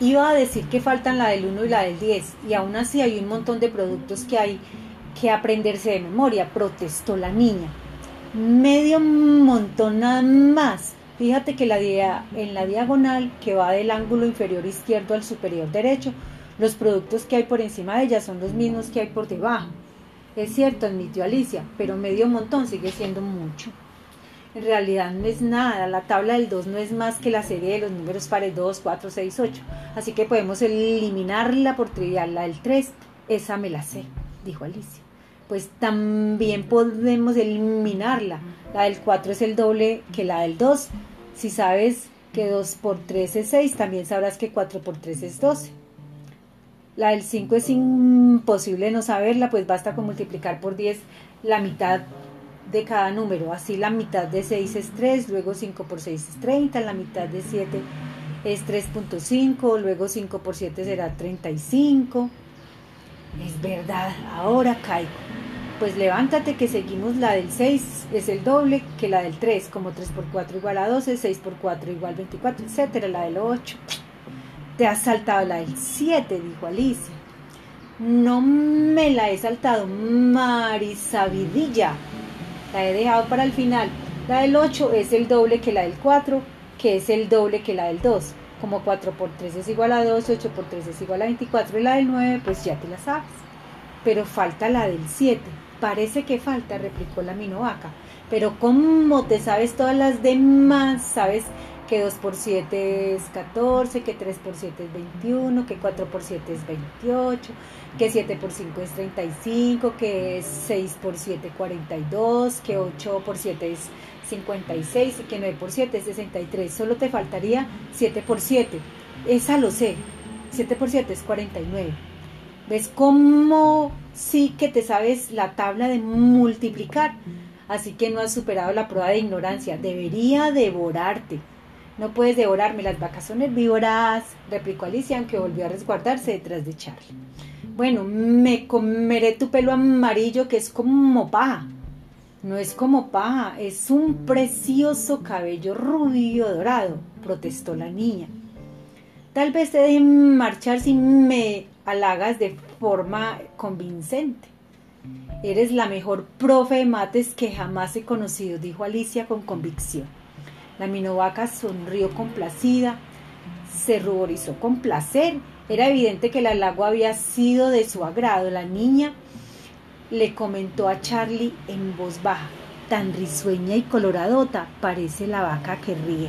iba a decir que faltan la del 1 y la del 10, y aún así hay un montón de productos que hay que aprenderse de memoria, protestó la niña. Medio montón nada más. Fíjate que la en la diagonal que va del ángulo inferior izquierdo al superior derecho, los productos que hay por encima de ella son los mismos que hay por debajo. Es cierto, admitió Alicia, pero medio montón sigue siendo mucho. En realidad no es nada, la tabla del 2 no es más que la serie de los números pares 2, 4, 6, 8. Así que podemos eliminarla por trivial. La del 3, esa me la sé, dijo Alicia. Pues también podemos eliminarla. La del 4 es el doble que la del 2. Si sabes que 2 por 3 es 6, también sabrás que 4 por 3 es 12. La del 5 es imposible no saberla, pues basta con multiplicar por 10 la mitad de cada número. Así la mitad de 6 es 3, luego 5 por 6 es 30, la mitad de 7 es 3.5, luego 5 por 7 será 35. Es verdad, ahora caigo. Pues levántate que seguimos la del 6, es el doble que la del 3, como 3 por 4 igual a 12, 6 por 4 igual a 24, etcétera, la del 8. Te has saltado la del 7, dijo Alicia. No me la he saltado, Marisabidilla. La he dejado para el final. La del 8 es el doble que la del 4, que es el doble que la del 2. Como 4 por 3 es igual a 2, 8 por 3 es igual a 24 y la del 9, pues ya te la sabes. Pero falta la del 7. Parece que falta, replicó la minovaca. Pero ¿cómo te sabes todas las demás? ¿Sabes que 2 por 7 es 14, que 3 por 7 es 21, que 4 por 7 es 28, que 7 por 5 es 35, que 6 por 7 42, que 8 por 7 es 56 y que 9 por 7 es 63. Solo te faltaría 7 por 7. Esa lo sé. 7 por 7 es 49. ¿Ves cómo sí que te sabes la tabla de multiplicar? Así que no has superado la prueba de ignorancia. Debería devorarte. No puedes devorarme, las vacas son herbívoras, replicó Alicia, aunque volvió a resguardarse detrás de Charlie. Bueno, me comeré tu pelo amarillo que es como paja. No es como paja, es un precioso cabello rubio dorado, protestó la niña. Tal vez te dejen marchar si me halagas de forma convincente. Eres la mejor profe de mates que jamás he conocido, dijo Alicia con convicción. La minovaca sonrió complacida, se ruborizó con placer. Era evidente que el halago había sido de su agrado. La niña le comentó a Charlie en voz baja, tan risueña y coloradota parece la vaca que ríe.